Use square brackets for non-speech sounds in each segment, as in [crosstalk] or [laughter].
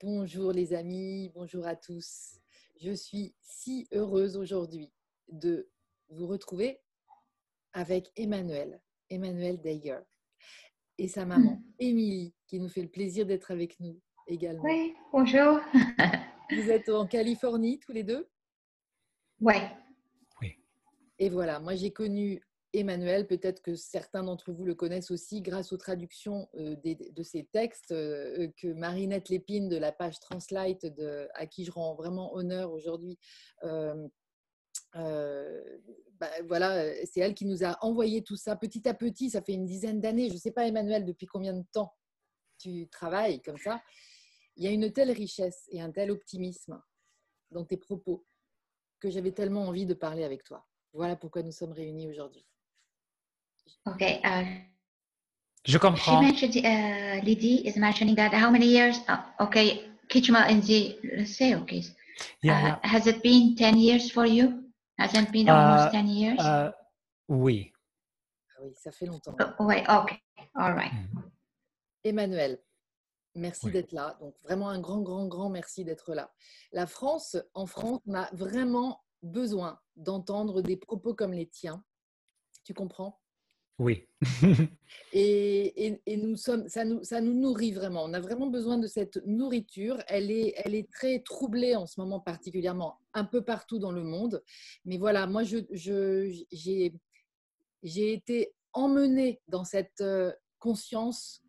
Bonjour les amis, bonjour à tous. Je suis si heureuse aujourd'hui de vous retrouver avec Emmanuel, Emmanuel Deiger, et sa maman, Hmm. Émilie, qui nous fait le plaisir d'être avec nous également. Oui, bonjour. [laughs] Vous êtes en Californie tous les deux? Ouais. Et voilà, moi j'ai connu Emmanuel, peut-être que certains d'entre vous le connaissent aussi grâce aux traductions euh, de ces textes euh, que Marinette Lépine de la page Translite, de, à qui je rends vraiment honneur aujourd'hui, euh, euh, bah, voilà, euh, c'est elle qui nous a envoyé tout ça petit à petit, ça fait une dizaine d'années, je ne sais pas Emmanuel depuis combien de temps tu travailles comme ça, il y a une telle richesse et un tel optimisme dans tes propos que j'avais tellement envie de parler avec toi. Voilà pourquoi nous sommes réunis aujourd'hui. Ok. Uh, Je she comprends. mentioned, uh, Lydie is mentioning that how many years? Uh, okay. Kitchma in the say, okay. Yeah, Uh, has it been 10 years for you? Hasn't been Uh, almost 10 years? Uh, oui. Ah oui, ça fait longtemps. Oh, wait, okay. All right. Mhm. Emmanuel, merci Oui. d'être là. Donc vraiment un grand, grand, grand merci d'être là. La France, en France, on a vraiment besoin d'entendre des propos comme les tiens. Tu comprends? Oui. et, et- et nous sommes, ça, nous, ça nous nourrit vraiment. On a vraiment besoin de cette nourriture. Elle est, elle est très troublée en ce moment particulièrement, un peu partout dans le monde. Mais voilà, moi, je, je- j'ai, j'ai été emmenée dans cette euh, conscience,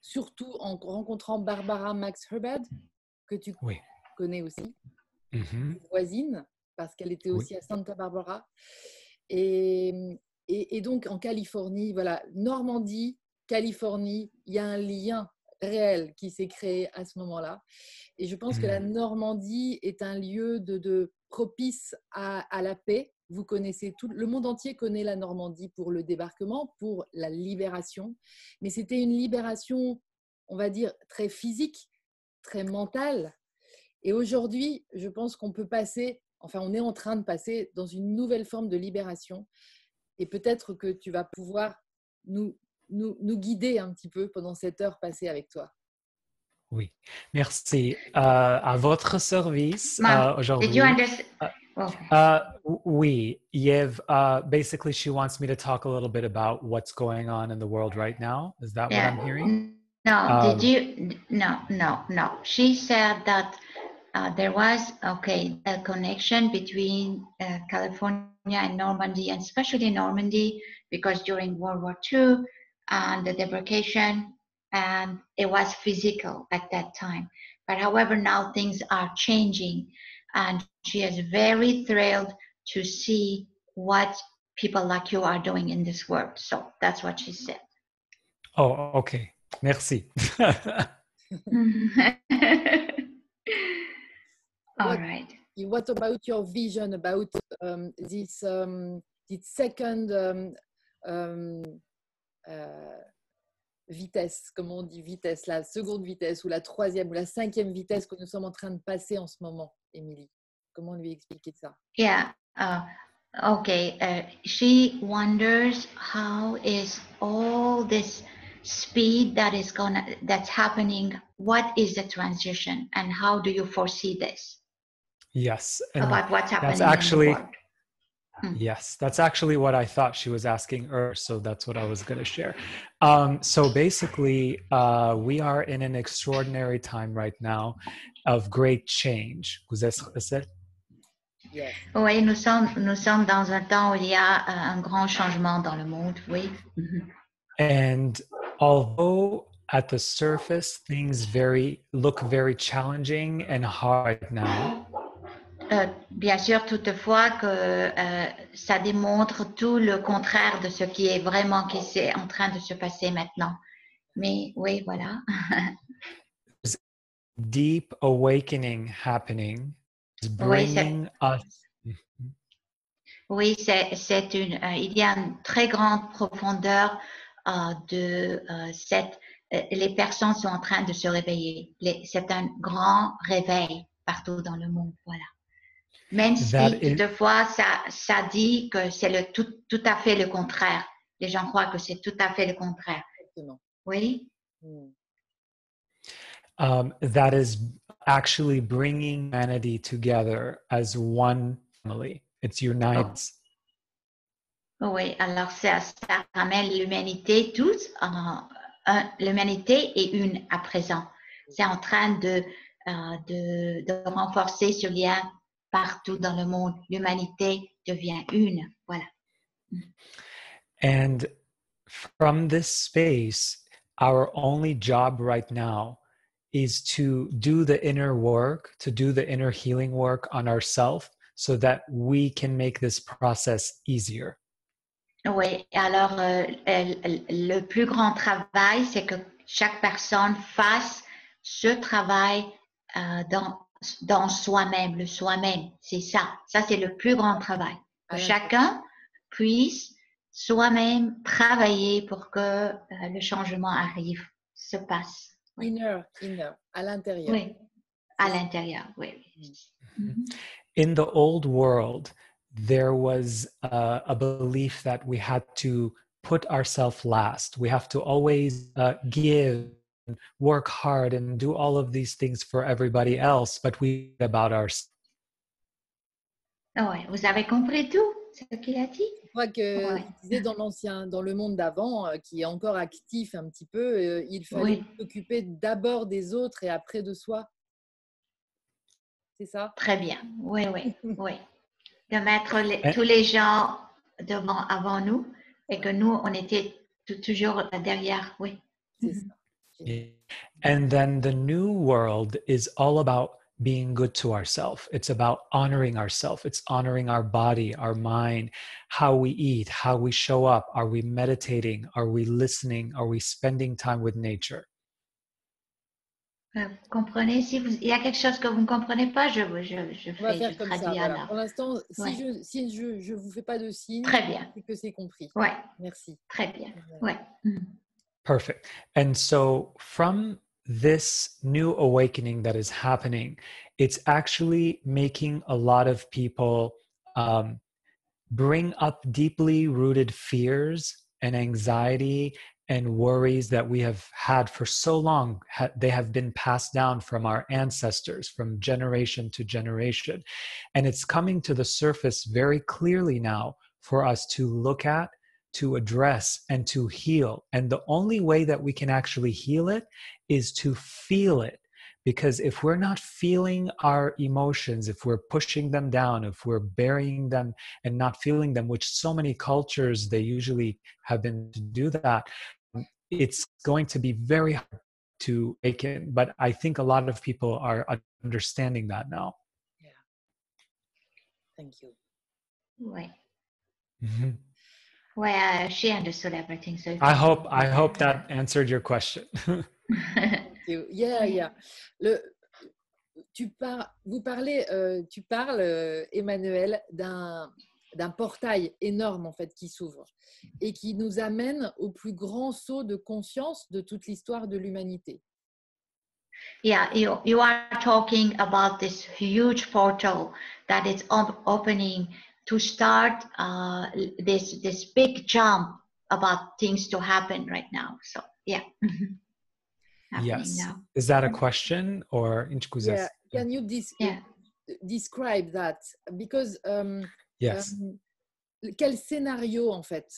surtout en rencontrant Barbara Max Herbert, que tu Oui. connais aussi Mhm. voisine, parce qu'elle était Oui. aussi à Santa Barbara. Et, et- et donc en Californie, voilà, Normandie, Californie, il y a un lien réel qui s'est créé à ce moment-là. Et je pense que la Mm. Normandie est un lieu de, de propice à, à la paix. Vous connaissez tout, le monde entier connaît la Normandie pour le débarquement, pour la libération. Mais c'était une libération, on va dire, très physique, très mentale. Et aujourd'hui, je pense qu'on peut passer, enfin on est en train de passer dans une nouvelle forme de libération. Et peut-être que tu vas pouvoir nous, nous, nous guider un petit peu pendant cette heure passée avec toi. Oui. Merci. Euh, à votre service euh, aujourd'hui. Did you understand? Oh, Uh, w- oui, Yev, uh, basically, she wants me to talk a little bit about what's going on in the world right now. Is that yeah. what I'm hearing? No, Um, did you? No, no, no. She said that uh, there was okay a connection between uh, California and Normandy, and especially Normandy, because during World War II and the debarkation, and it was physical at that time. But however, now things are changing, and she is very thrilled to see what people like you are doing in this world. So that's what she said. Oh, okay. Merci. [laughs] [laughs] All What- right. What about your vision about um, this, um, this second um, um, euh, vitesse, comment on dit vitesse, la seconde vitesse ou la troisième ou la cinquième vitesse que nous sommes en train de passer en ce moment, Émilie? Comment lui expliquer ça? Yeah. Uh, okay. Uh, she wonders how is all this speed that is gonna that's happening. What is the transition, and how do you foresee this? Yes. and about what's happening? that's in the actually world? Yes, that's actually what I thought she was asking her. So that's what I was going to share. Um, so basically, uh, we are in an extraordinary time right now of great change. Vous êtes- Yes. Oui, nous sommes nous sommes dans un temps où il y a euh, un grand changement dans le monde. Oui. And although at the surface things very look very challenging and hard now, Euh, bien sûr, toutefois, que euh, ça démontre tout le contraire de ce qui est vraiment qui est en train de se passer maintenant. Mais oui, voilà. [laughs] deep awakening happening is Oui, bringing us. [laughs] Oui, c'est une. euh, il y a une très grande profondeur de cette. les personnes sont en train de se réveiller. C'est un grand réveil partout dans le monde. Voilà. Même si That is- ça, ça dit que c'est le tout, tout à fait le contraire. Les gens croient que c'est tout à fait le contraire. Exactement. Oui. Hmm. um, that is actually bringing humanity together as one family. It unites. Oh. Oui, alors ça, ça ramène l'humanité tous, en, l'humanité est une à présent. C'est en train de, euh, de, de renforcer ce lien partout dans le monde. L'humanité devient une. Voilà. And from this space, our only job right now is to do the inner work, to do the inner healing work on ourselves so that we can make this process easier. Oui, alors euh, le plus grand travail, c'est que chaque personne fasse ce travail euh, dans, dans soi-même, le soi-même. C'est ça. Ça, c'est le plus grand travail. Que chacun puisse soi-même travailler pour que euh, le changement arrive, se passe. Inner, inner, à l'intérieur. Oui, à l'intérieur, oui. Mm-hmm. In the old world, there was uh, a belief that we had to put ourselves last. We have to always uh, give, work hard, and do all of these things for everybody else, but we about ourselves. Oui, vous avez compris tout ce qu'il a dit? Je crois que ouais. disait dans l'ancien, dans le monde d'avant, euh, qui est encore actif un petit peu, euh, il fallait oui. s'occuper d'abord des autres et après de soi. C'est ça? Très bien. Oui, oui, [laughs] oui. De mettre les, tous les gens devant, avant nous et que nous, on était toujours derrière. Oui. C'est ça. And then the new world is all about being good to ourselves. It's about honoring ourselves. It's honoring our body, our mind, how we eat, how we show up. Are we meditating? Are we listening? Are we spending time with nature? Vous comprenez Si vous, il y a quelque chose que vous ne comprenez pas, je, je, je On va faire comme ça. Voilà. Pour l'instant, si, ouais. je, si je ne vous fais pas de signe, Très bien. c'est que c'est compris. Ouais. Merci. Très bien. Ouais. Mm. Perfect. And so from this new awakening that is happening, it's actually making a lot of people um, bring up deeply rooted fears and anxiety and worries that we have had for so long. They have been passed down from our ancestors, from generation to generation. And it's coming to the surface very clearly now for us to look at to address and to heal. And the only way that we can actually heal it is to feel it. Because if we're not feeling our emotions, if we're pushing them down, if we're burying them and not feeling them, which so many cultures they usually have been to do that, it's going to be very hard to awaken. But I think a lot of people are understanding that now. Yeah. Thank you. Right. Mm-hmm. Well, she understood everything. So I hope I hope that answered your question. [laughs] yeah, yeah. Le, tu par, vous parlez, euh, tu parles, euh, Emmanuel, d'un d'un portail énorme en fait qui s'ouvre et qui nous amène au plus grand saut de conscience de toute l'histoire de l'humanité. Yeah, you, you are talking about this huge portal that is opening to start uh, this this big jump about things to happen right now. So yeah. [laughs] yes. Now. Is that a question or yeah. Can you dis- yeah. describe that? Because um, yes. Um, quel scénario en fait?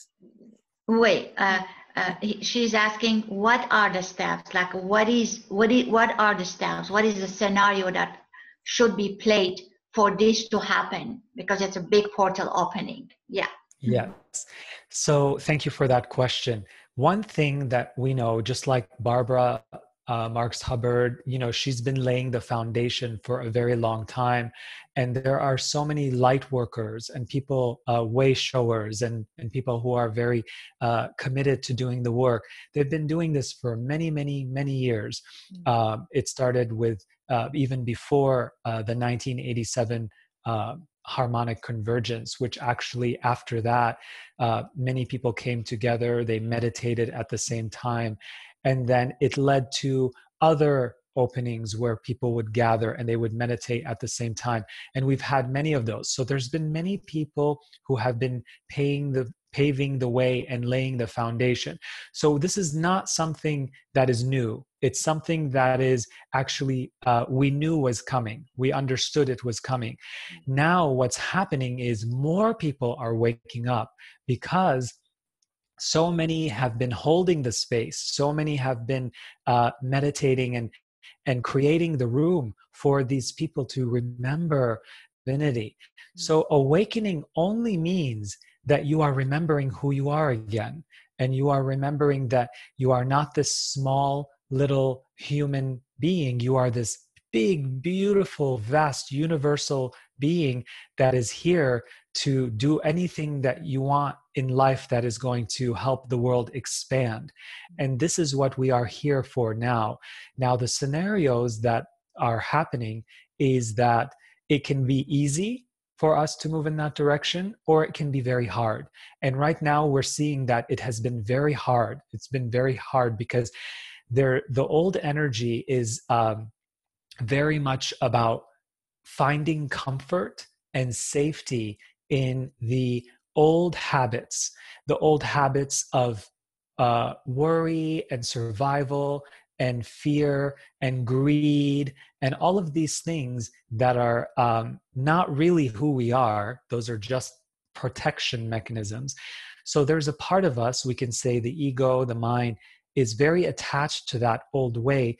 Oui, uh, uh, she's asking what are the steps? Like what is what is what are the steps? What is the scenario that should be played for this to happen because it's a big portal opening. Yeah. Yes. So thank you for that question. One thing that we know, just like Barbara uh, Marx Hubbard, you know, she's been laying the foundation for a very long time. And there are so many light workers and people, uh, way showers, and, and people who are very uh, committed to doing the work. They've been doing this for many, many, many years. Uh, it started with uh, even before uh, the 1987 uh, harmonic convergence, which actually after that, uh, many people came together, they meditated at the same time, and then it led to other openings where people would gather and they would meditate at the same time and we've had many of those. So there's been many people who have been paying the paving the way and laying the foundation. So this is not something that is new. It's something that is actually, uh, we knew was coming. We understood it was coming. Now, what's happening is more people are waking up because so many have been holding the space so many have been uh, meditating and and creating the room for these people to remember divinity so awakening only means that you are remembering who you are again and you are remembering that you are not this small little human being you are this big beautiful vast universal being that is here to do anything that you want in life that is going to help the world expand. And this is what we are here for now. Now, the scenarios that are happening is that it can be easy for us to move in that direction, or it can be very hard. And right now, we're seeing that it has been very hard. It's been very hard because there, the old energy is um, very much about finding comfort and safety in the old habits, the old habits of uh, worry and survival and fear and greed and all of these things that are um, not really who we are. Those are just protection mechanisms. So there's a part of us, we can say the ego, the mind, is very attached to that old way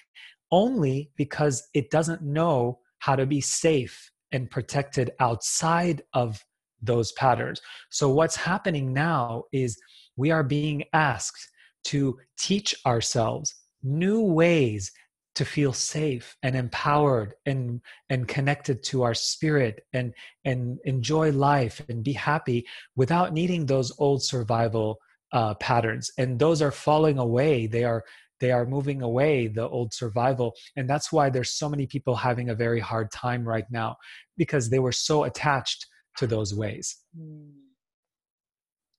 only because it doesn't know how to be safe and protected outside of those patterns. So, what's happening now is we are being asked to teach ourselves new ways to feel safe and empowered and and connected to our spirit and and enjoy life and be happy without needing those old survival uh, patterns and those are falling away they are they are moving away the old survival and that's why there's so many people having a very hard time right now because they were so attached to those ways. Hmm.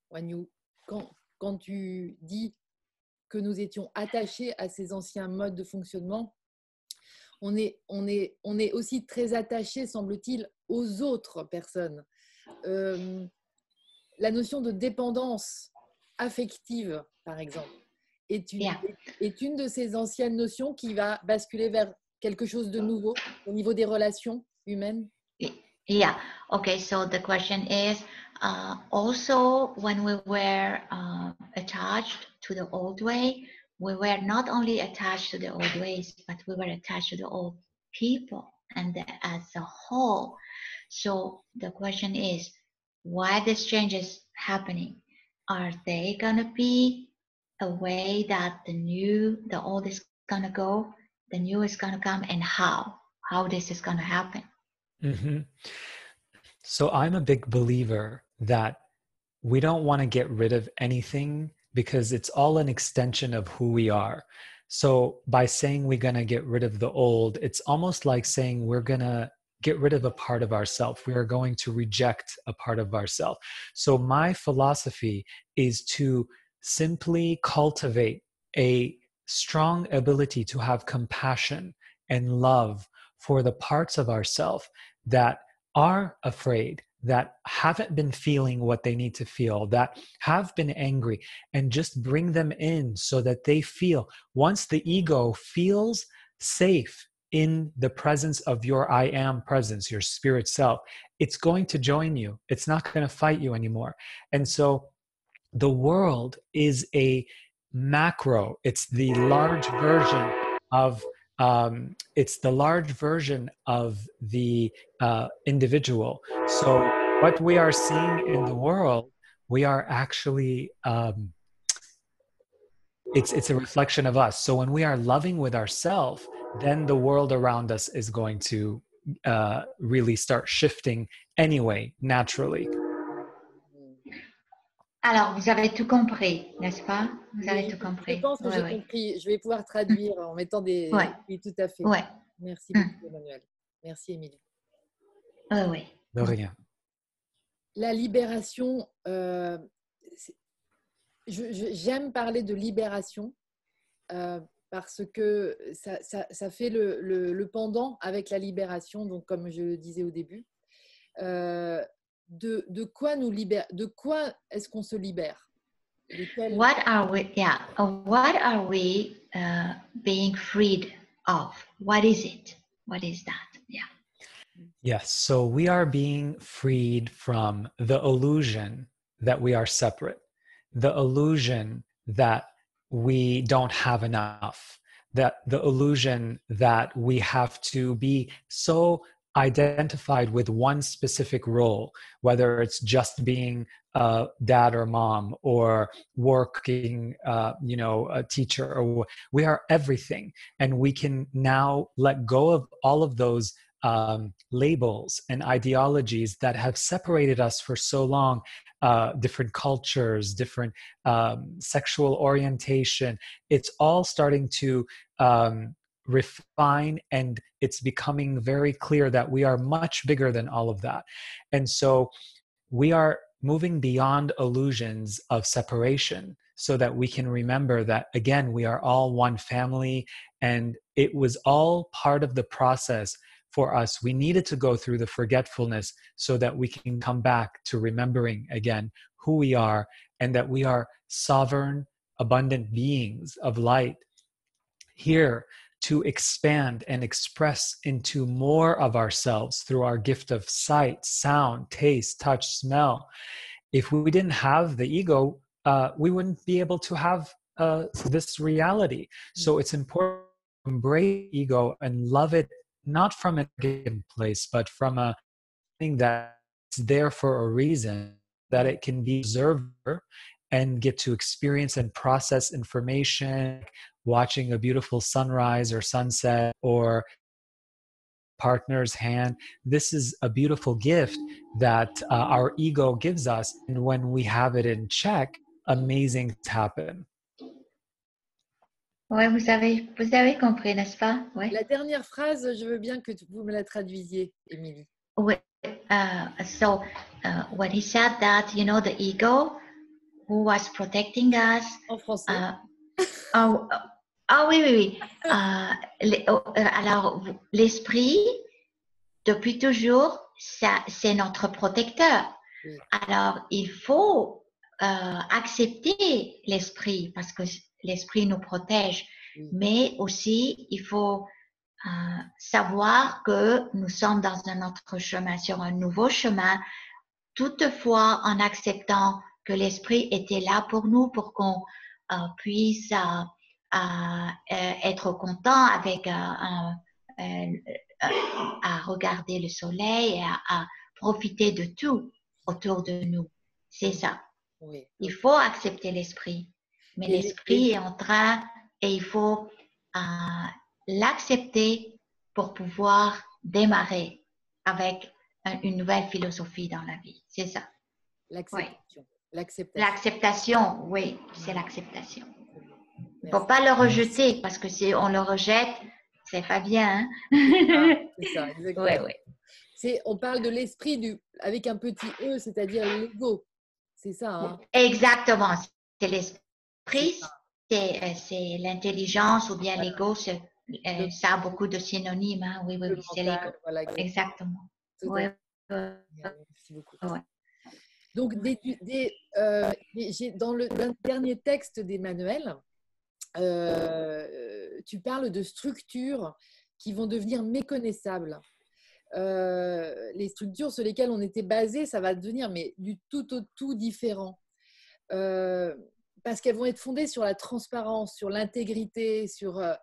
When you, quand, quand tu dis que nous étions attachés à ces anciens modes de fonctionnement, on est, on est, on est aussi très attachés, semble-t-il, aux autres personnes. Euh, la notion de dépendance affective, par exemple, est une, est une de ces anciennes notions qui va basculer vers quelque chose de nouveau au niveau des relations humaines Yeah. Okay. So the question is uh, also when we were uh, attached to the old way, we were not only attached to the old ways, but we were attached to the old people and the, as a whole. So the question is, why this change is happening? Are they gonna be a way that the new, the old is gonna go, the new is gonna come, and how? How this is gonna happen? Mm-hmm. So I'm a big believer that we don't want to get rid of anything because it's all an extension of who we are. So by saying we're going to get rid of the old, it's almost like saying we're going to get rid of a part of ourselves. We are going to reject a part of ourselves. So my philosophy is to simply cultivate a strong ability to have compassion and love for the parts of ourself that are afraid, that haven't been feeling what they need to feel, that have been angry, and just bring them in so that they feel. Once the ego feels safe in the presence of your I am presence, your spirit self, it's going to join you. It's not going to fight you anymore. And so the world is a macro, it's the large version of um, it's the large version of the uh, individual. So, what we are seeing in the world, we are actually um, it's it's a reflection of us. So when we are loving with ourselves, then the world around us is going to uh, really start shifting anyway, naturally. Alors, vous avez tout compris, n'est-ce pas? Vous avez tout compris. Je pense que j'ai compris. Je vais pouvoir traduire en mettant des. [laughs] Oui, tout à fait. Ouais. Merci mm. beaucoup, Emmanuel. Merci, Émilie. Oui, oui. De rien. La libération, euh, j'aime parler de libération euh, parce que ça, ça, ça fait le, le, le, pendant avec la libération, donc comme je le disais au début. Euh, de, de quoi nous libère De quoi est-ce qu'on se libère quel- What are we? Yeah. uh, What are we uh, being freed of? What is it? What is that? Yeah. Yes. So we are being freed from the illusion that we are separate, the illusion that we don't have enough, that the illusion that we have to be so identified with one specific role, whether it's just being a dad or mom or working, uh, you know, a teacher, or we are everything. And we can now let go of all of those um, labels and ideologies that have separated us for so long uh, different cultures different um, sexual orientation it's all starting to um, refine and it's becoming very clear that we are much bigger than all of that and so we are moving beyond illusions of separation so that we can remember that again we are all one family and it was all part of the process for us. We needed to go through the forgetfulness so that we can come back to remembering again who we are and that we are sovereign, abundant beings of light here to expand and express into more of ourselves through our gift of sight, sound, taste, touch, smell. If we didn't have the ego, uh, we wouldn't be able to have uh, this reality. So it's important to embrace ego and love it not from a given place, but from a thing that's there for a reason, that it can be observed and get to experience and process information, watching a beautiful sunrise or sunset or partner's hand. This is a beautiful gift that uh, our ego gives us. And when we have it in check, amazing things happen. Ouais, vous avez, vous avez compris, n'est-ce pas? Ouais. La dernière phrase, je veux bien que vous me la traduisiez, Émilie. Oui. Uh, so uh, when he said that, you know, the ego who was protecting us. En français. uh, oh, ah oui, oui, oui. Uh, les- oh, euh, alors, l'esprit, depuis toujours, ça, c'est notre protecteur. Alors, il faut euh, accepter l'esprit parce que l'esprit nous protège. Mais aussi, il faut euh, savoir que nous sommes dans un autre chemin, sur un nouveau chemin, toutefois en acceptant que l'esprit était là pour nous, pour qu'on euh, puisse euh, euh, euh, être content avec euh, euh, à regarder le soleil et à, à profiter de tout autour de nous. C'est ça. Oui. Il faut accepter l'esprit. Mais l'esprit est en train et il faut euh, l'accepter pour pouvoir démarrer avec un- une nouvelle philosophie dans la vie. C'est ça. L'acceptation. L'acceptation. L'acceptation, oui, c'est l'acceptation. Il ne faut pas le rejeter parce que si on le rejette, c'est pas bien. hein. C'est ça, [laughs] exactement. Ouais, ouais. C'est, on parle de l'esprit du, avec un petit e, c'est-à-dire l'ego. C'est ça. Hein Exactement. C'est l'esprit, C'est euh, c'est l'intelligence ou bien Voilà. l'ego. c'est- euh, Ça a beaucoup de synonymes. hein. Oui, oui, oui, c'est l'ego. voilà, exactement. Exactement. Ouais. Merci beaucoup. Donc, des, des, euh, des- dans le, dans le dernier texte d'Emmanuel, euh, tu parles de structures qui vont devenir méconnaissables. Euh, les structures sur lesquelles on était basé, ça va devenir mais du tout au tout différent. Euh, parce qu'elles vont être fondées sur la transparence, sur l'intégrité, sur, euh,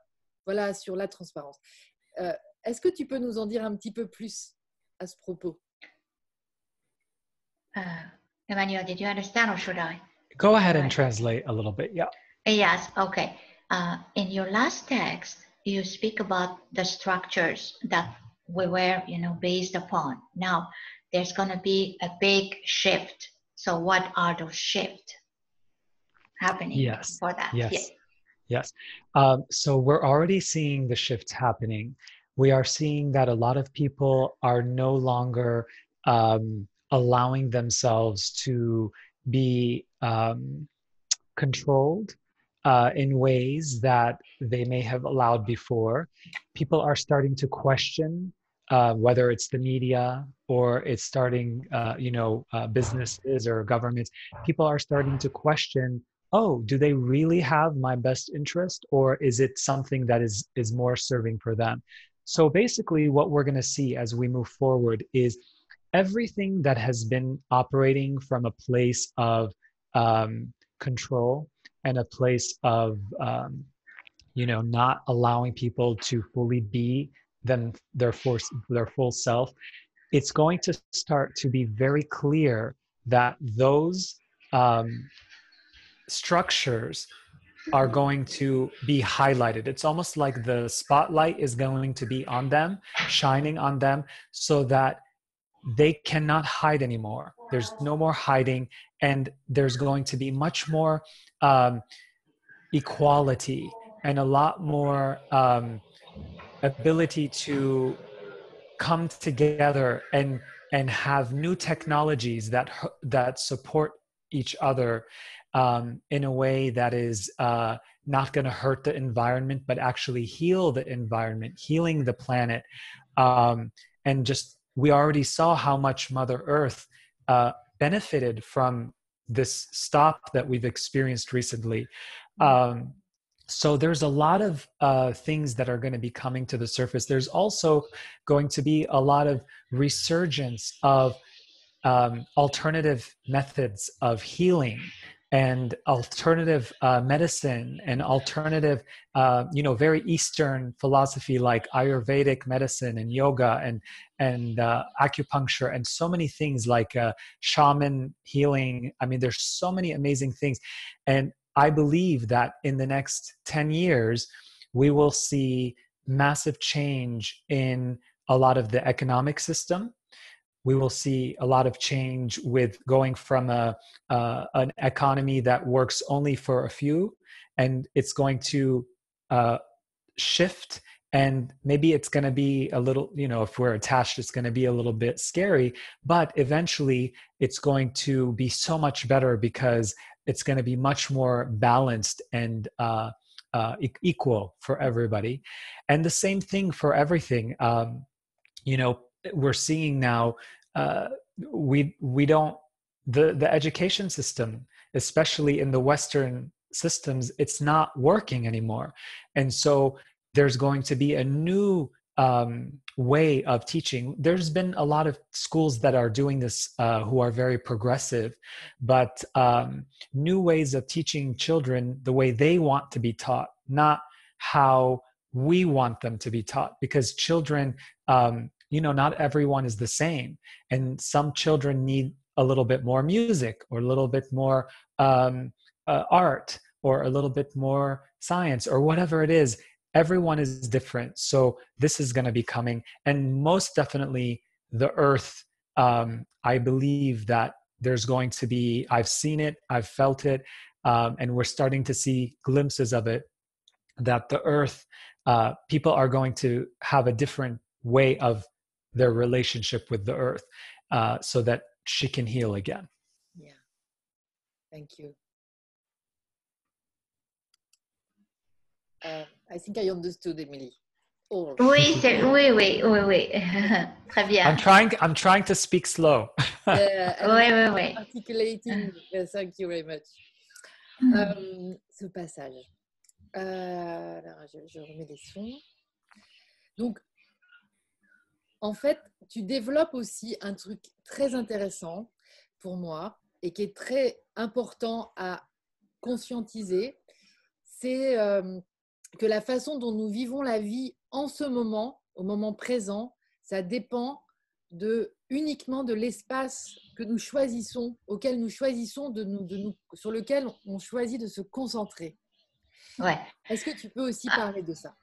voilà, sur la transparence. Est-ce que tu peux nous en dire un petit peu plus à ce propos? Uh, Emmanuel, did you understand or should I? Go ahead and translate a little bit. Yeah. Yes, okay. Uh, in your last text, you speak about the structures that we were, you know, based upon. Now, there's going to be a big shift. So, what are those shifts happening Yes, for that? Yes. Yeah. Yes. Um, so we're already seeing the shifts happening. We are seeing that a lot of people are no longer um, allowing themselves to be um, controlled uh, in ways that they may have allowed before. People are starting to question uh, whether it's the media or it's starting, uh, you know, uh, businesses or governments, people are starting to question, oh, do they really have my best interest, or is it something that is is more serving for them? So basically, what we're going to see as we move forward is everything that has been operating from a place of um, control and a place of um, you know not allowing people to fully be them their force their full self it's going to start to be very clear that those um, structures are going to be highlighted. It's almost like the spotlight is going to be on them, shining on them, so that they cannot hide anymore. There's no more hiding, and there's going to be much more um, equality and a lot more um, ability to come together and and have new technologies that that support each other um, in a way that is uh, not going to hurt the environment, but actually heal the environment, healing the planet, um, and just we already saw how much Mother Earth uh, benefited from this stop that we've experienced recently. Um, so there's a lot of uh, things that are going to be coming to the surface. There's also going to be a lot of resurgence of um, alternative methods of healing and alternative uh, medicine and alternative, uh, you know, very Eastern philosophy like Ayurvedic medicine and yoga and and uh, acupuncture and so many things like uh, shaman healing. I mean, there's so many amazing things, and I believe that in the next 10 years, we will see massive change in a lot of the economic system. We will see a lot of change with going from a, uh, an economy that works only for a few, and it's going to uh, shift and maybe it's going to be a little you know if we're attached it's going to be a little bit scary but eventually it's going to be so much better because it's going to be much more balanced and uh, uh, equal for everybody. And the same thing for everything. Um, you know, we're seeing now uh, we we don't the the education system, especially in the Western systems, it's not working anymore, and so there's going to be a new um, way of teaching. There's been a lot of schools that are doing this uh, who are very progressive, but um, new ways of teaching children the way they want to be taught, not how we want them to be taught. Because children, um, you know, not everyone is the same, and some children need a little bit more music or a little bit more um, uh, art or a little bit more science or whatever it is. Everyone is different. So this is going to be coming. And most definitely the earth um, i believe that there's going to be i've seen it i've felt it um, and we're starting to see glimpses of it that the earth uh, people are going to have a different way of their relationship with the earth uh, so that she can heal again yeah thank you uh, I think I understood, Emily. Oh. Oui, oui, oui, oui, oui. [laughs] Très bien. I'm trying, I'm trying to speak slow. [laughs] uh, oui, oui, oui. Articulating. [laughs] thank you very much. Mm. Um, ce passage. Euh, alors, je, je, remets les sons. Donc, en fait, tu développes aussi un truc très intéressant pour moi et qui est très important à conscientiser. C'est euh, que la façon dont nous vivons la vie en ce moment, au moment présent, ça dépend de, uniquement de l'espace que nous choisissons, auquel nous choisissons de nous, de nous, sur lequel on choisit de se concentrer. Ouais. Est-ce que tu peux aussi parler de ça?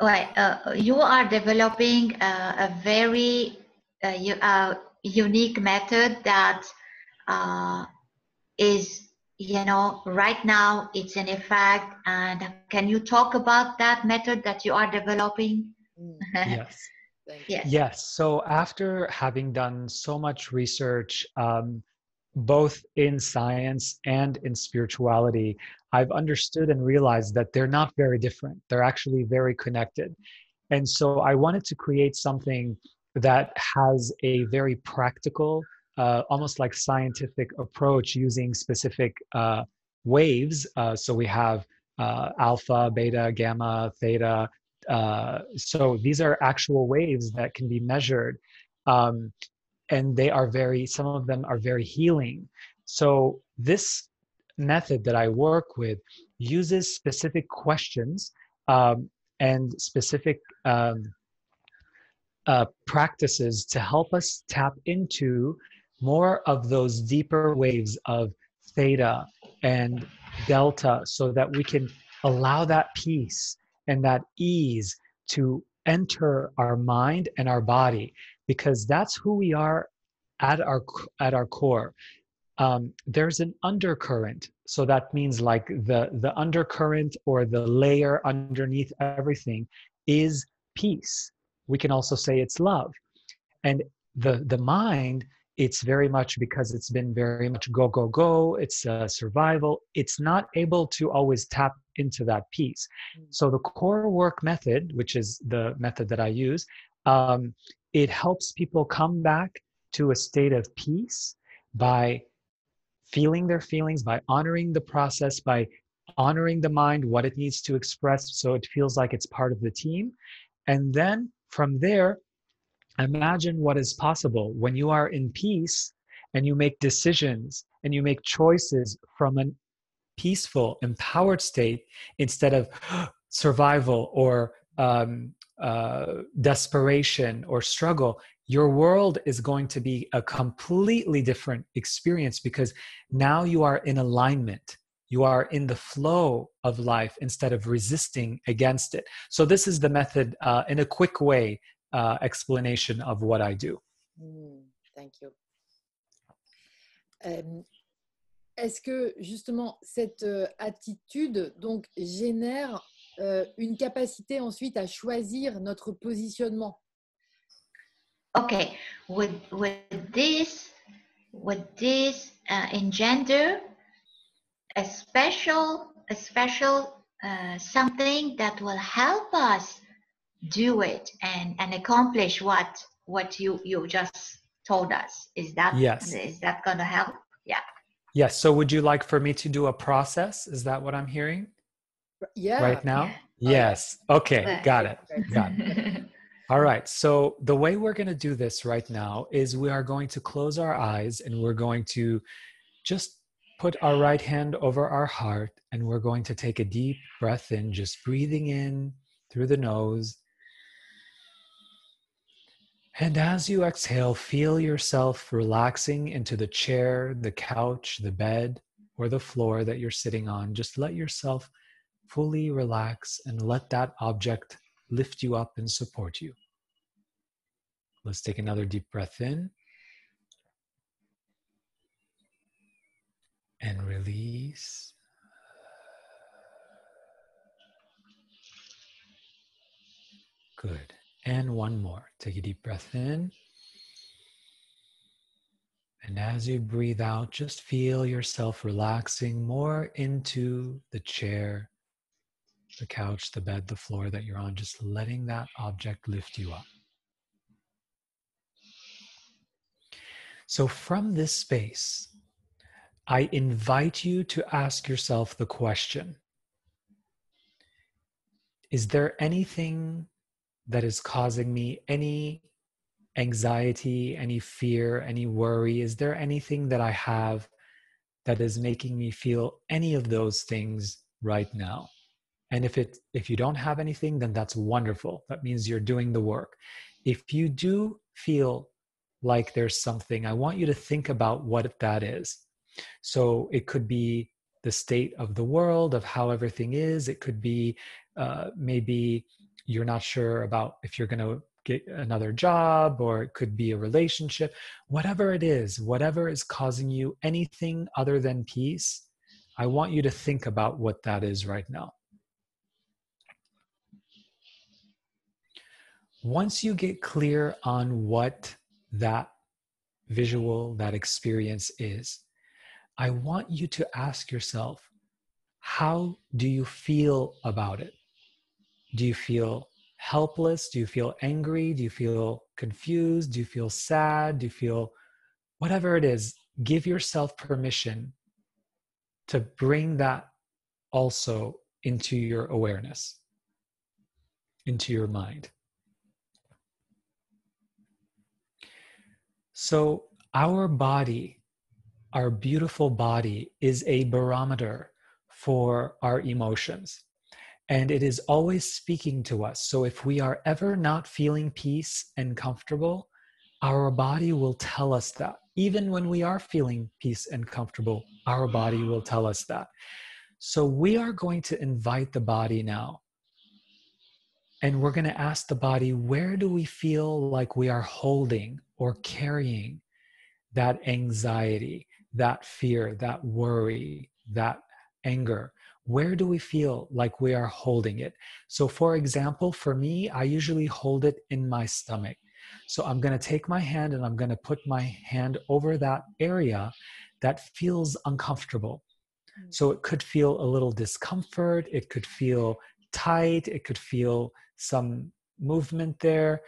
Ouais, uh, you are developing a, a very uh, uh, unique method that uh, is you know, right now it's in effect. And can you talk about that method that you are developing? Mm. [laughs] yes. yes. Yes. So after having done so much research, um, both in science and in spirituality, I've understood and realized that they're not very different. They're actually very connected. And so I wanted to create something that has a very practical, uh, almost like scientific approach using specific uh, waves. Uh, so we have uh, alpha, beta, gamma, theta. Uh, so these are actual waves that can be measured. Um, and they are very, some of them are very healing. So this method that I work with uses specific questions um, and specific um, uh, practices to help us tap into more of those deeper waves of theta and delta so that we can allow that peace and that ease to enter our mind and our body because that's who we are at our at our core. Um, there's an undercurrent. So that means like the the undercurrent or the layer underneath everything is peace. We can also say it's love. And the the mind it's very much because it's been very much go go go. It's uh, survival. It's not able to always tap into that peace. Mm. so the core work method which is the method that i use um, it helps people come back to a state of peace by feeling their feelings by honoring the process by honoring the mind what it needs to express so it feels like it's part of the team. And then from there imagine what is possible when you are in peace and you make decisions and you make choices from a peaceful, empowered state instead of [gasps] survival or um, uh, desperation or struggle, your world is going to be a completely different experience because now you are in alignment. You are in the flow of life instead of resisting against it. So, this is the method uh, in a quick way uh, explanation of what I do. Mm, thank you. Euh, est-ce que justement cette euh, attitude donc génère une capacité ensuite à choisir notre positionnement. Okay, with with this with this uh, engender a special a special uh, something that will help us do it and and accomplish what what you you just told us? Is that yes. is that going to help? Yeah. Yes. So would you like for me to do a process? Is that what i'm hearing yeah. right now? Oh, yeah. yes. Okay. Got it. got [laughs] it. All right. So the way we're going to do this right now is we are going to close our eyes and we're going to just put our right hand over our heart and we're going to take a deep breath in just breathing in through the nose. And as you exhale, feel yourself relaxing into the chair, the couch, the bed, or the floor that you're sitting on. Just let yourself fully relax and let that object lift you up and support you. Let's take another deep breath in. And release. Good. And one more. Take a deep breath in. And as you breathe out, just feel yourself relaxing more into the chair, the couch, the bed, the floor that you're on, just letting that object lift you up. So, from this space, I invite you to ask yourself the question Is there anything that is causing me any anxiety, any fear, any worry? Is there anything that I have that is making me feel any of those things right now? And if it if you don't have anything, then that's wonderful. That means you're doing the work. If you do feel like there's something, I want you to think about what that is. So it could be the state of the world, of how everything is. It could be uh, maybe you're not sure about if you're going to get another job or it could be a relationship whatever it is whatever is causing you anything other than peace i want you to think about what that is right now once you get clear on what that visual that experience is i want you to ask yourself how do you feel about it do you feel helpless? Do you feel angry? Do you feel confused? Do you feel sad? Do you feel whatever it is? Give yourself permission to bring that also into your awareness, into your mind. So, our body, our beautiful body, is a barometer for our emotions. And it is always speaking to us. So, if we are ever not feeling peace and comfortable, our body will tell us that. Even when we are feeling peace and comfortable, our body will tell us that. So, we are going to invite the body now. And we're going to ask the body, where do we feel like we are holding or carrying that anxiety, that fear, that worry, that anger? Where do we feel like we are holding it? So, for example, for me, I usually hold it in my stomach. So, I'm going to take my hand and I'm going to put my hand over that area that feels uncomfortable. Hmm. So, it could feel a little discomfort, it could feel tight, it could feel some movement there.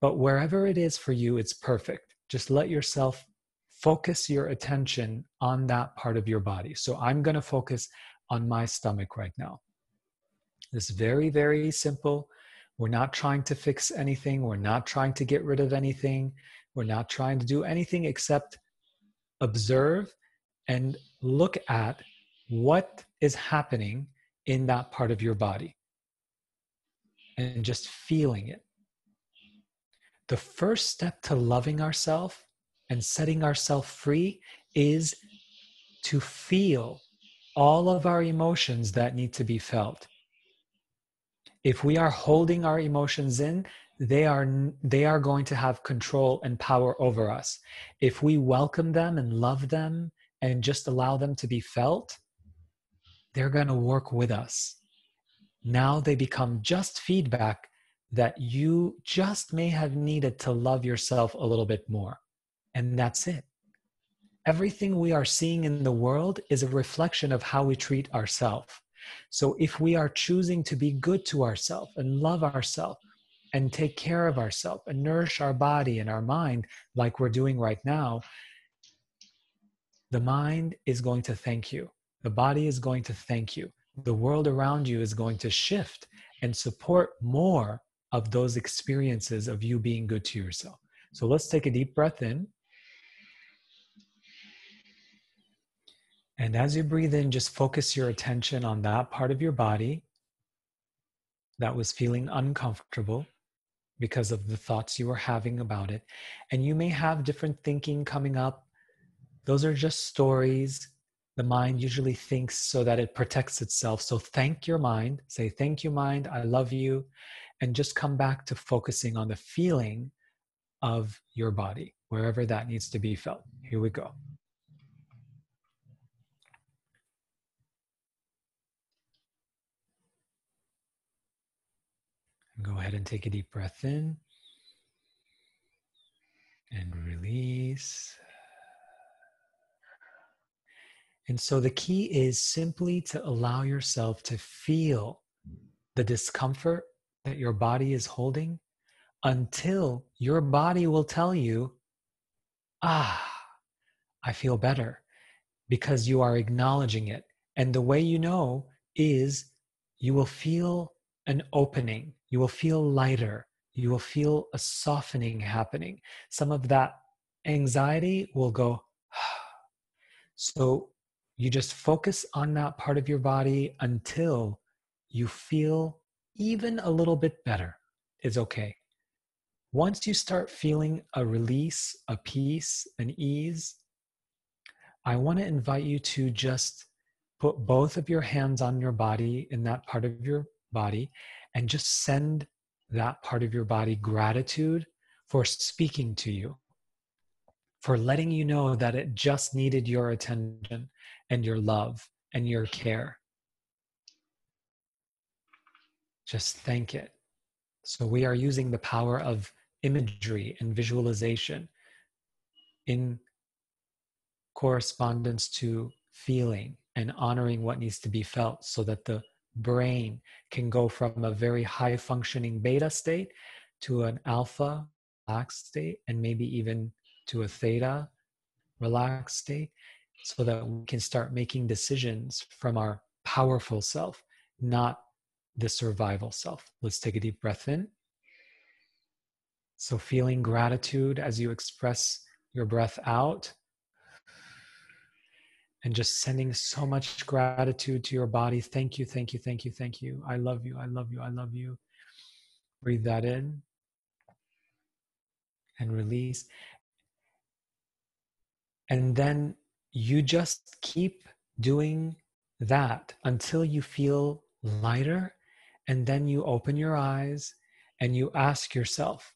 But wherever it is for you, it's perfect. Just let yourself focus your attention on that part of your body. So I'm going to focus on my stomach right now. It's very, very simple. We're not trying to fix anything. We're not trying to get rid of anything. We're not trying to do anything except observe and look at what is happening in that part of your body and just feeling it the first step to loving ourselves and setting ourselves free is to feel all of our emotions that need to be felt. If we are holding our emotions in, they are they are going to have control and power over us. If we welcome them and love them and just allow them to be felt, they're going to work with us. Now they become just feedback that you just may have needed to love yourself a little bit more. And that's it. Everything we are seeing in the world is a reflection of how we treat ourselves. So if we are choosing to be good to ourselves and love ourselves and take care of ourselves and nourish our body and our mind like we're doing right now, the mind is going to thank you. The body is going to thank you. The world around you is going to shift and support more of those experiences of you being good to yourself. So let's take a deep breath in. And as you breathe in, just focus your attention on that part of your body that was feeling uncomfortable because of the thoughts you were having about it. And you may have different thinking coming up. Those are just stories. The mind usually thinks so that it protects itself. So thank your mind. Say, Thank you, mind. I love you and just come back to focusing on the feeling of your body, wherever that needs to be felt. Here we go. Go ahead and take a deep breath in and release. And so the key is simply to allow yourself to feel the discomfort that your body is holding until your body will tell you, ah, I feel better because you are acknowledging it. And the way you know is you will feel an opening, you will feel lighter, you will feel a softening happening. Some of that anxiety will go. [sighs] so you just focus on that part of your body until you feel even a little bit better is okay. Once you start feeling a release, a peace, an ease, I want to invite you to just put both of your hands on your body in that part of your body and just send that part of your body gratitude for speaking to you, for letting you know that it just needed your attention and your love and your care. Just thank it. So we are using the power of imagery and visualization in correspondence to feeling and honoring what needs to be felt so that the brain can go from a very high functioning beta state to an alpha relaxed state and maybe even to a theta relaxed state so that we can start making decisions from our powerful self, not the survival self. Let's take a deep breath in. So, feeling gratitude as you express your breath out and just sending so much gratitude to your body. Thank you, thank you, thank you, thank you. I love you, I love you, I love you. Breathe that in and release. And then you just keep doing that until you feel lighter. And then you open your eyes and you ask yourself,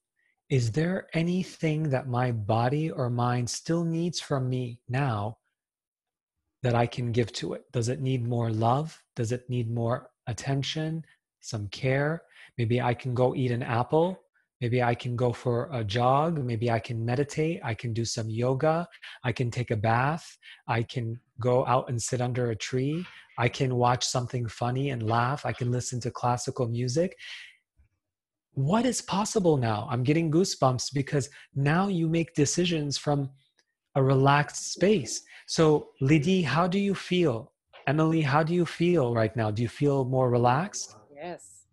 is there anything that my body or mind still needs from me now that I can give to it? Does it need more love? Does it need more attention, some care? Maybe I can go eat an apple. Maybe I can go for a jog. Maybe I can meditate. I can do some yoga. I can take a bath. I can go out and sit under a tree. I can watch something funny and laugh. I can listen to classical music what is possible now? I'm getting goosebumps because now you make decisions from a relaxed space. So, Lydie, how do you feel? Emily, how do you feel right now? Do you feel more relaxed? Yes.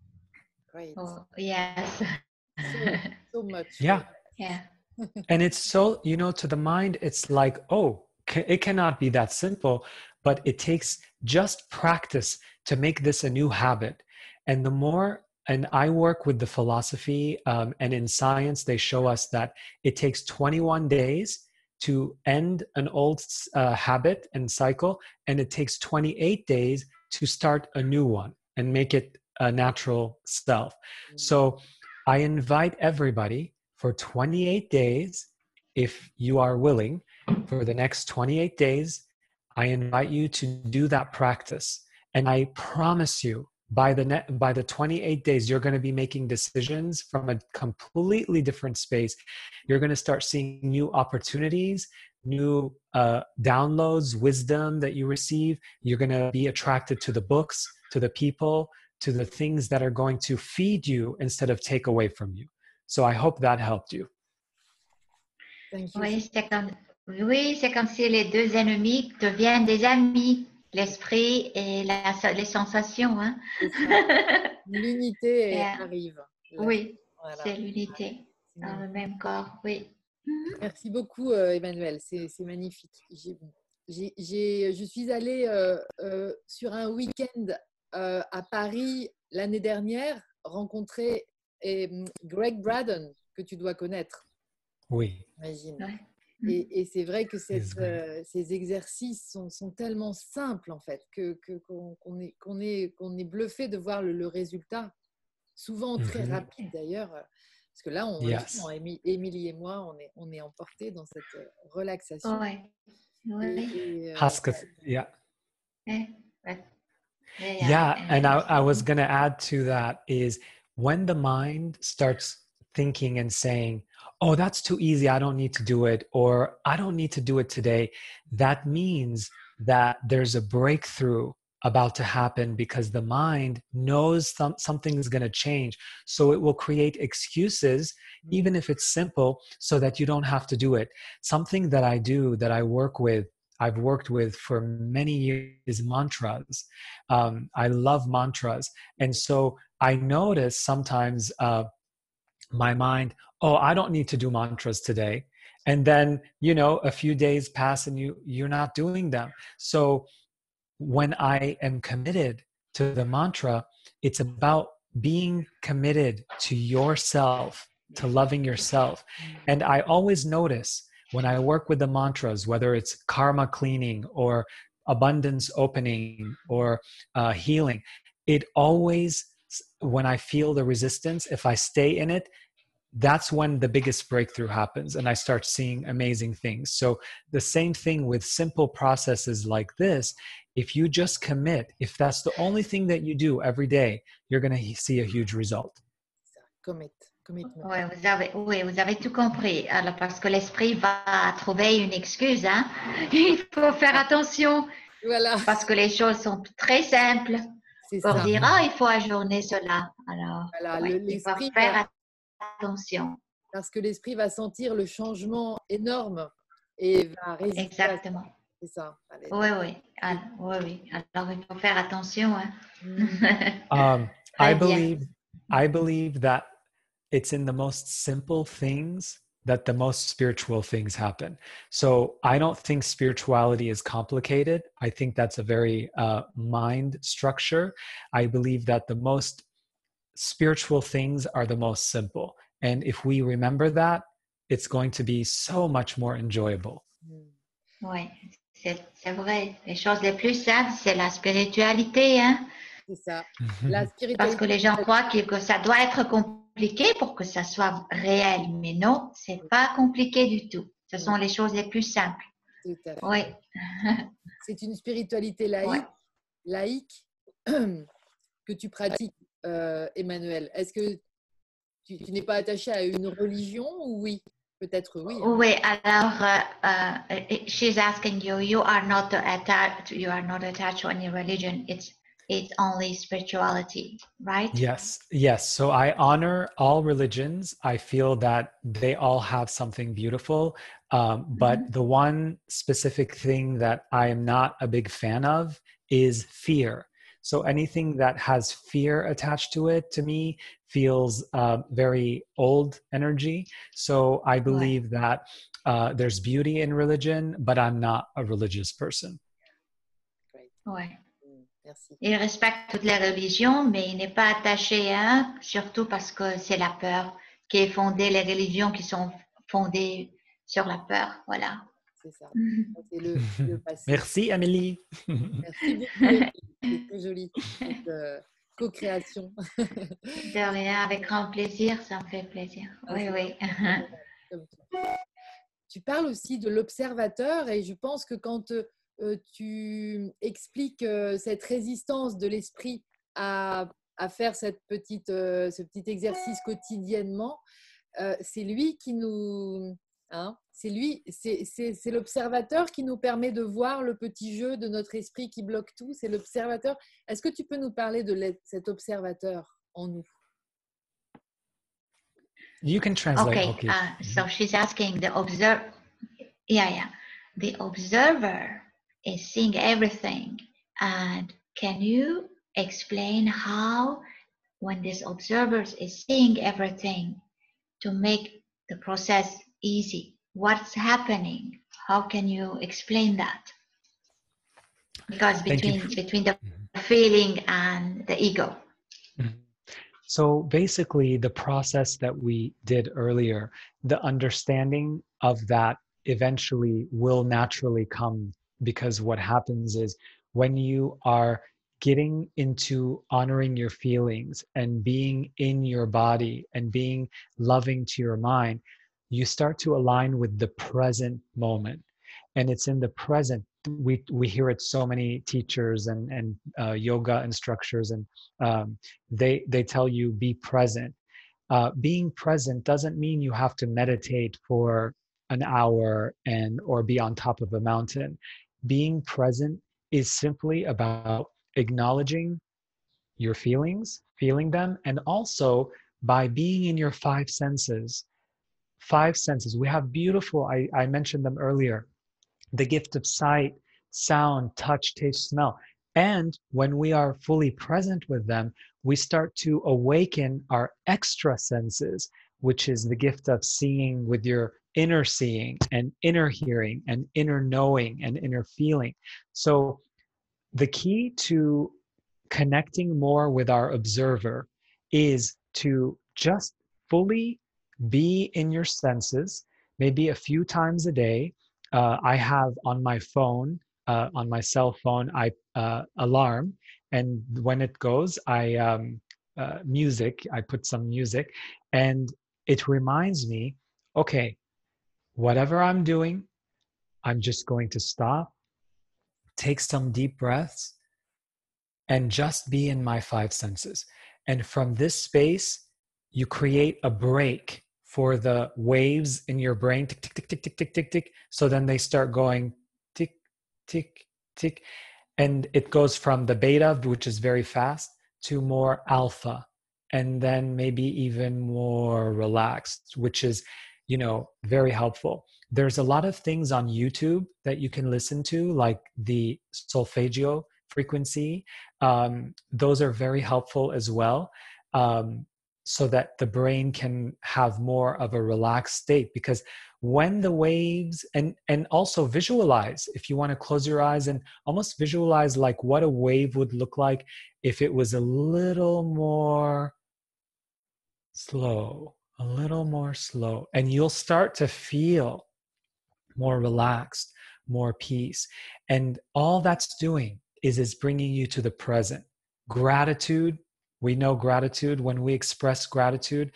Great. Oh, yes. [laughs] So, [laughs] so much. Yeah. yeah. [laughs] and it's so, you know, to the mind, it's like, oh, it cannot be that simple, but it takes just practice to make this a new habit. And the more and I work with the philosophy, um, and in science, they show us that it takes 21 days to end an old uh, habit and cycle, and it takes 28 days to start a new one and make it a natural self. Mm-hmm. So I invite everybody for 28 days, if you are willing, for the next 28 days, I invite you to do that practice. And I promise you, by the net by the 28 days you're going to be making decisions from a completely different space you're going to start seeing new opportunities new uh, downloads wisdom that you receive you're going to be attracted to the books to the people to the things that are going to feed you instead of take away from you so i hope that helped you Thank you. Oui, c'est comme, oui, c'est comme si les deux ennemis deviennent des amis. l'esprit et la, les sensations. Hein? [laughs] L'unité arrive. Oui, c'est l'unité dans le même corps, oui. Mhm. Merci beaucoup, euh, Emmanuel. C'est magnifique. je suis allée euh, euh, sur un week-end à Paris l'année dernière rencontrer Greg Braden, que tu dois connaître. Oui. Imagine. Et, c'est vrai que euh, ces exercices sont, tellement simples, en fait, qu'on que, qu'on est, qu'on est, qu'on est bluffé de voir le, résultat, souvent très rapide d'ailleurs. Parce que là, on, Émilie et moi, on est, on est emportés dans cette euh, relaxation. Ouais. Ouais. Et, euh, yeah. Yeah, and I, I was going to add to that is when the mind starts thinking and saying, oh, that's too easy. I don't need to do it. Or I don't need to do it today. That means that there's a breakthrough about to happen because the mind knows some, something is going to change. So it will create excuses, even if it's simple, so that you don't have to do it. Something that I do that I work with I've worked with for many years mantras. Um, I love mantras. And so I notice sometimes uh, my mind, oh, I don't need to do mantras today. And then, you know, a few days pass and you you're not doing them. So when I am committed to the mantra, it's about being committed to yourself, to loving yourself. And I always notice when I work with the mantras, whether it's karma cleaning or abundance opening or uh, healing, it always, when I feel the resistance, if I stay in it, that's when the biggest breakthrough happens and I start seeing amazing things. So, the same thing with simple processes like this. If you just commit, if that's the only thing that you do every day, you're going to see a huge result. Commit. Oui, vous avez, oui, vous avez tout compris. Alors, parce que l'esprit va trouver une excuse. Hein? [laughs] Il faut faire attention. Voilà. Parce que les choses sont très simples. Ça. dire, ah, il faut ajourner cela. Alors, Voilà, ouais, le- il faut faire va- attention. parce que l'esprit va sentir le changement énorme et va résister. Exactement. C'est ça. Allez. Oui, oui. Ah, oui, oui. Alors, il faut faire attention. hein. Mm. [laughs] Um, I Très bien. believe I believe that it's in the most simple things that the most spiritual things happen. So I don't think spirituality is complicated. I think that's a very uh, mind structure. I believe that the most spiritual things are the most simple. And if we remember that, it's going to be so much more enjoyable. Mm. Oui, c'est c'est vrai. Les choses les plus simples, c'est la spiritualité. Hein? C'est ça. La Parce que les gens croient que, que ça doit être compliqué pour que ça soit réel. Mais non, c'est pas compliqué du tout. Ce sont les choses les plus simples. Tout à fait. Oui, [laughs] C'est une spiritualité laïque, Ouais. laïque [clears throat] que tu pratiques, euh, Emmanuel. Est-ce que tu, tu n'es pas attaché à une religion ou oui? Peut-être oui. hein. oui. Alors, euh, euh, she's asking you. You are not attached. You are not attached to any religion. It's it's only spirituality, right? Yes, yes. So I honor all religions. I feel that they all have something beautiful. Um, but the one specific thing that I am not a big fan of is fear. So anything that has fear attached to it to me feels uh, very old energy. So I believe that uh, there's beauty in religion, but I'm not a religious person. Oui. Mm, Merci. Il respecte toutes les religions, mais il n'est pas attaché à un, surtout parce que c'est la peur qui est fondée, les religions qui sont fondées sur la peur. Voilà. C'est ça. C'est le, le passé. Merci, Amélie. Merci beaucoup. [laughs] C'est très joli. cette, euh, co-création. [laughs] De rien, avec grand plaisir, ça me fait plaisir. Ah, Oui, oui. [laughs] Tu parles aussi de l'observateur et je pense que quand euh, tu expliques euh, cette résistance de l'esprit à, à faire cette petite, euh, ce petit exercice quotidiennement, euh, c'est lui qui nous... hein, c'est lui, c'est l'observateur qui nous permet de voir le petit jeu de notre esprit qui bloque tout. C'est l'observateur. Est-ce que tu peux nous parler de cet observateur en nous? You can translate. Okay, okay. uh, so she's asking the observer. Yeah, yeah. The observer is seeing everything. And can you explain how, when this observer is seeing everything, to make the process easy? What's happening? How can you explain that? Because between between the feeling and the ego. Mhm. So basically, the process that we did earlier, the understanding of that eventually will naturally come because what happens is when you are getting into honoring your feelings and being in your body and being loving to your mind, you start to align with the present moment. And it's in the present. We, we hear it so many teachers and, and uh, yoga instructors and um, they they tell you be present uh, being present doesn't mean you have to meditate for an hour and or be on top of a mountain being present is simply about acknowledging your feelings feeling them and also by being in your five senses. Five senses. We have beautiful i, I mentioned them earlier the gift of sight sound touch taste smell. And when we are fully present with them, we start to awaken our extra senses, which is the gift of seeing with your inner seeing and inner hearing and inner knowing and inner feeling. So, the key to connecting more with our observer is to just fully be in your senses, maybe a few times a day. Uh, I have on my phone uh, on my cell phone i uh, alarm and when it goes i um, uh, music i put some music and it reminds me okay whatever I'm doing, I'm just going to stop, take some deep breaths, and just be in my five senses. And from this space, you create a break for the waves in your brain tick, tick, tick, tick, tick, tick, tick, tick. So then they start going tick, tick, tick. And it goes from the beta, which is very fast, to more alpha, and then maybe even more relaxed, which is you know very helpful. There's a lot of things on youtube that you can listen to like the solfeggio frequency. Um, those are very helpful as well um, so that the brain can have more of a relaxed state because when the waves and and also visualize if you want to close your eyes and almost visualize like what a wave would look like if it was a little more slow a little more slow and you'll start to feel more relaxed more peace. And all that's doing is is bringing you to the present. Gratitude we know gratitude when we express gratitude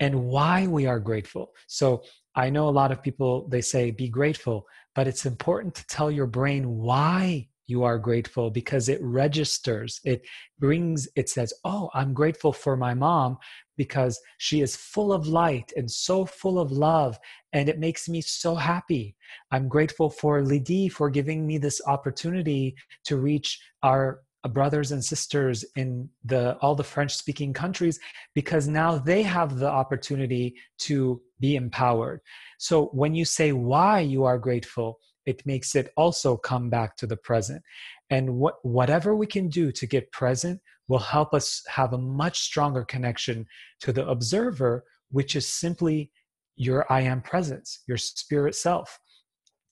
and why we are grateful. So i know a lot of people they say be grateful but it's important to tell your brain why you are grateful because it registers it brings it says oh i'm grateful for my mom because she is full of light and so full of love and it makes me so happy. I'm grateful for lydie for giving me this opportunity to reach our brothers and sisters in the all the french speaking countries because now they have the opportunity to be empowered. So when you say why you are grateful it makes it also come back to the present. And what whatever we can do to get present will help us have a much stronger connection to the observer which is simply your i am presence your spirit self.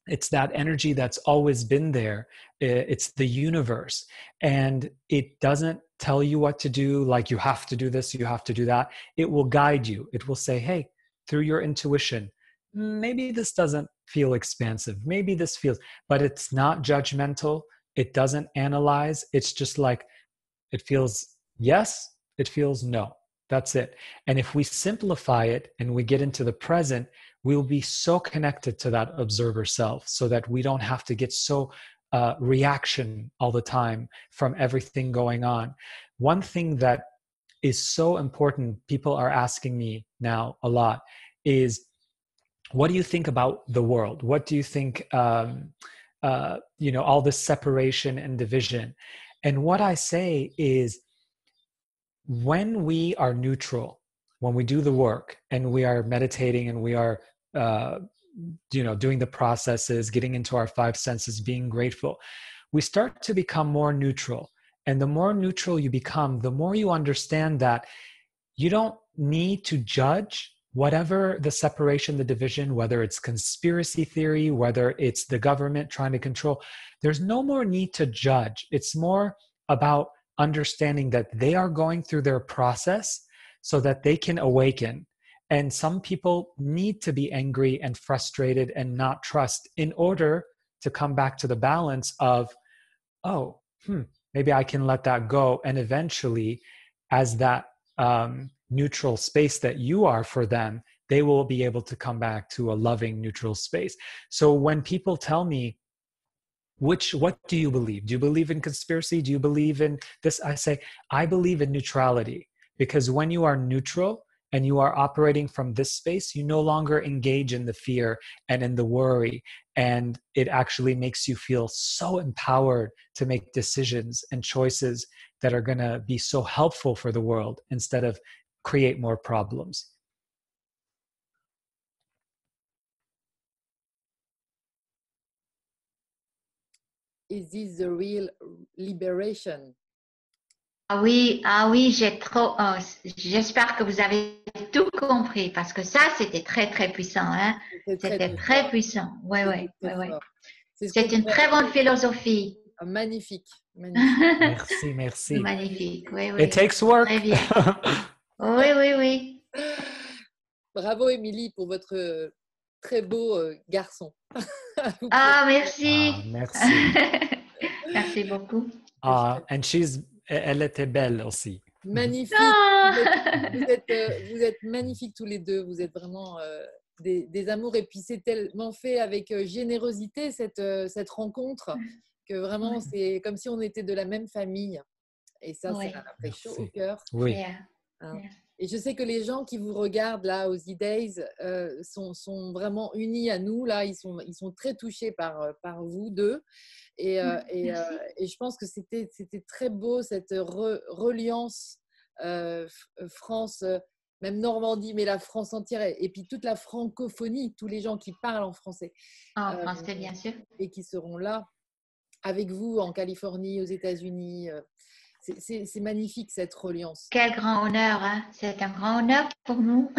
It's that energy that's always been there. It's the universe. And it doesn't tell you what to do like you have to do this you have to do that. It will guide you. It will say hey through your intuition maybe this doesn't feel expansive. Maybe this feels but it's not judgmental. It doesn't analyze. It's just like it feels yes it feels no. That's it. And if we simplify it and we get into the present we'll be so connected to that observer self so that we don't have to get so uh, reaction all the time from everything going on. One thing that is so important, people are asking me now a lot, is what do you think about the world? What do you think, um, uh, you know, all this separation and division? And what I say is when we are neutral, when we do the work and we are meditating and we are uh, you know doing the processes getting into our five senses being grateful we start to become more neutral and the more neutral you become the more you understand that you don't need to judge whatever the separation the division whether it's conspiracy theory whether it's the government trying to control there's no more need to judge it's more about understanding that they are going through their process so that they can awaken and some people need to be angry and frustrated and not trust in order to come back to the balance of, oh, hmm, maybe I can let that go. And eventually, as that um, neutral space that you are for them, they will be able to come back to a loving, neutral space. So when people tell me, which what do you believe do you believe in conspiracy do you believe in this i say i believe in neutrality because when you are neutral and you are operating from this space, you no longer engage in the fear and in the worry. And it actually makes you feel so empowered to make decisions and choices that are going to be so helpful for the world instead of create more problems. Is this the real liberation? Ah oui, ah oui, j'ai trop. Oh, j'espère que vous avez tout compris parce que ça, c'était très très puissant. Hein? C'était très, puissant. Oui, oui, oui, oui. C'est une très bonne philosophie. Ah, magnifique. merci, merci. Magnifique. Oui, oui. It takes work. Très bien. [laughs] oui, oui, oui. Bravo, Émilie, pour votre euh, très beau euh, garçon. [laughs] ah, merci. Ah, merci. [laughs] merci beaucoup. Uh, and she's elle était belle aussi. Magnifique. Ah! Vous, êtes, euh, vous, êtes, magnifiques tous les deux. Vous êtes vraiment euh, des, des, amours. Et puis, c'est tellement fait avec générosité, cette, cette rencontre, que vraiment, c'est comme si on était de la même famille. Et ça, ça fait chaud au cœur. Oui. Hein. Et je sais que les gens qui vous regardent là aux E-Days sont, sont, vraiment unis à nous. Là, ils sont, ils sont très touchés par, par vous deux. Et, et, et, je pense que c'était très beau cette reliance France même Normandie, mais la France entière, et puis toute la francophonie, tous les gens qui parlent en français. En français, bien sûr. Et qui seront là avec vous en Californie, aux États-Unis. C'est magnifique cette reliance. Quel grand honneur, hein? c'est un grand honneur pour nous.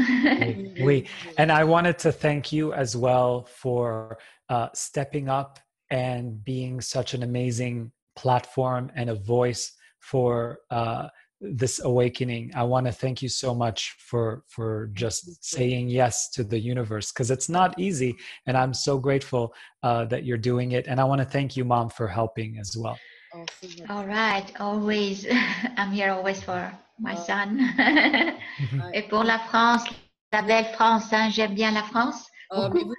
oui, and I wanted to thank you as well for uh, stepping up and being such an amazing platform and a voice for uh, this awakening i want to thank you so much for for just saying yes to the universe because it's not easy and i'm so grateful uh, that you're doing it and i want to thank you mom for helping as well all right always [laughs] i'm here always for my son [laughs] et pour la france la belle france hein, j'aime bien la france Oh, mais vous,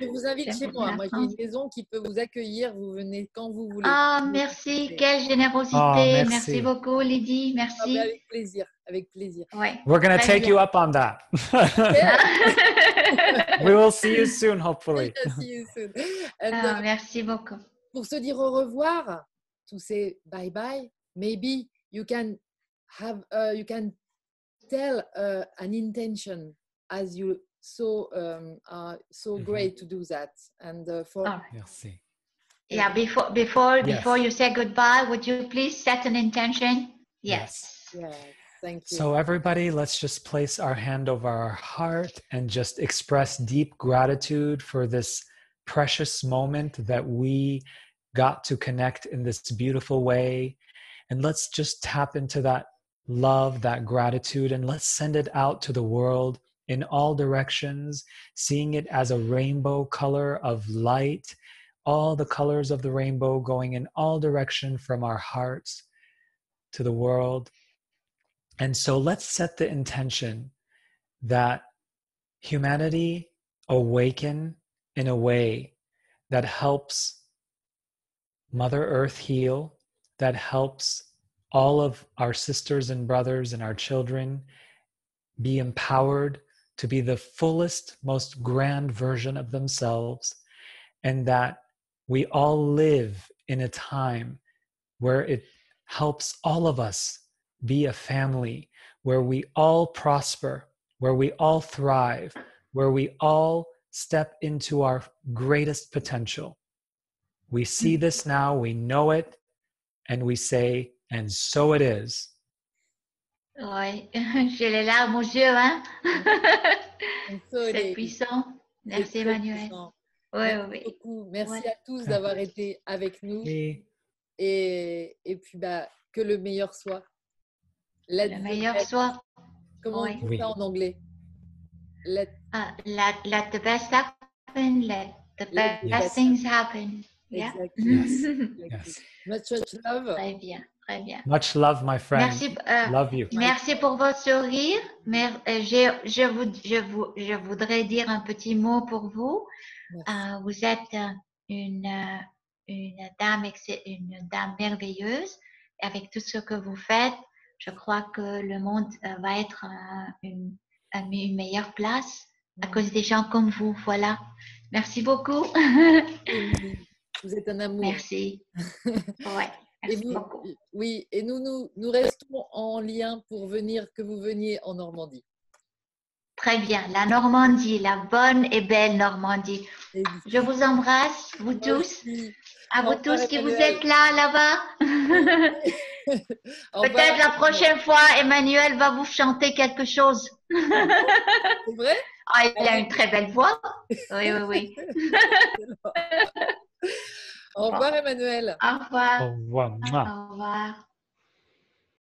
je vous invite chez moi. Moi, j'ai une maison qui peut vous accueillir. Vous venez quand vous voulez. Ah, merci. Quelle générosité. Oh, merci. merci. beaucoup, Lydie. Ah, merci. Ah, avec plaisir. Avec plaisir. Ouais. We're going to take bien. you up on that. [laughs] We will see you soon, hopefully. see you soon. And, ah, merci beaucoup. Pour se dire au revoir, to say bye bye, maybe you can have, uh, you can tell uh, an intention as you so um, uh, so mm-hmm. great to do that and uh, for oh. Merci. yeah before before yes. before you say goodbye would you please set an intention yes yes thank you so everybody let's just place our hand over our heart and just express deep gratitude for this precious moment that we got to connect in this beautiful way and let's just tap into that love that gratitude and let's send it out to the world in all directions, seeing it as a rainbow color of light, all the colors of the rainbow going in all direction from our hearts to the world. And so let's set the intention that humanity awaken in a way that helps Mother Earth heal, that helps all of our sisters and brothers and our children be empowered to be the fullest, most grand version of themselves, and that we all live in a time where it helps all of us be a family, where we all prosper, where we all thrive, where we all step into our greatest potential. We see this now, we know it, and we say, and so it is. Oui, j'ai les larmes aux yeux, hein? [laughs] [laughs] C'est puissant. Merci, Emmanuel. Oui, Merci beaucoup. Merci à tous d'avoir été avec nous. Et, et, puis, bah, que le meilleur soit. le meilleur soit. Comment on dit ça en anglais? Let, uh, let, let the best happen. Let the best, best things happen. Yeah. [laughs] Exactly. yes. Much, much love. Très bien. Très bien. Much love, my friend. Merci, euh, love you. Merci pour votre sourire. Mais, euh, je, je, vous, je, vous, je voudrais dire un petit mot pour vous. Euh, vous êtes une, une, dame, une dame merveilleuse. Avec tout ce que vous faites, je crois que le monde va être une, une meilleure place à cause des gens comme vous. Voilà. Merci beaucoup. [laughs] Vous êtes un amour. Merci. [laughs] Ouais. Et oui, et nous, nous, nous restons en lien pour venir, que vous veniez en Normandie. Très bien, la Normandie, la bonne et belle Normandie. Je vous embrasse, vous tous. À vous tous qui vous êtes là, là-bas. [laughs] [laughs] Peut-être la prochaine fois, Emmanuel va vous chanter quelque chose. C'est vrai? Ah, Il a une très belle voix. Oui, oui, oui. Au revoir, Emmanuel. Au revoir. Au revoir. Au revoir.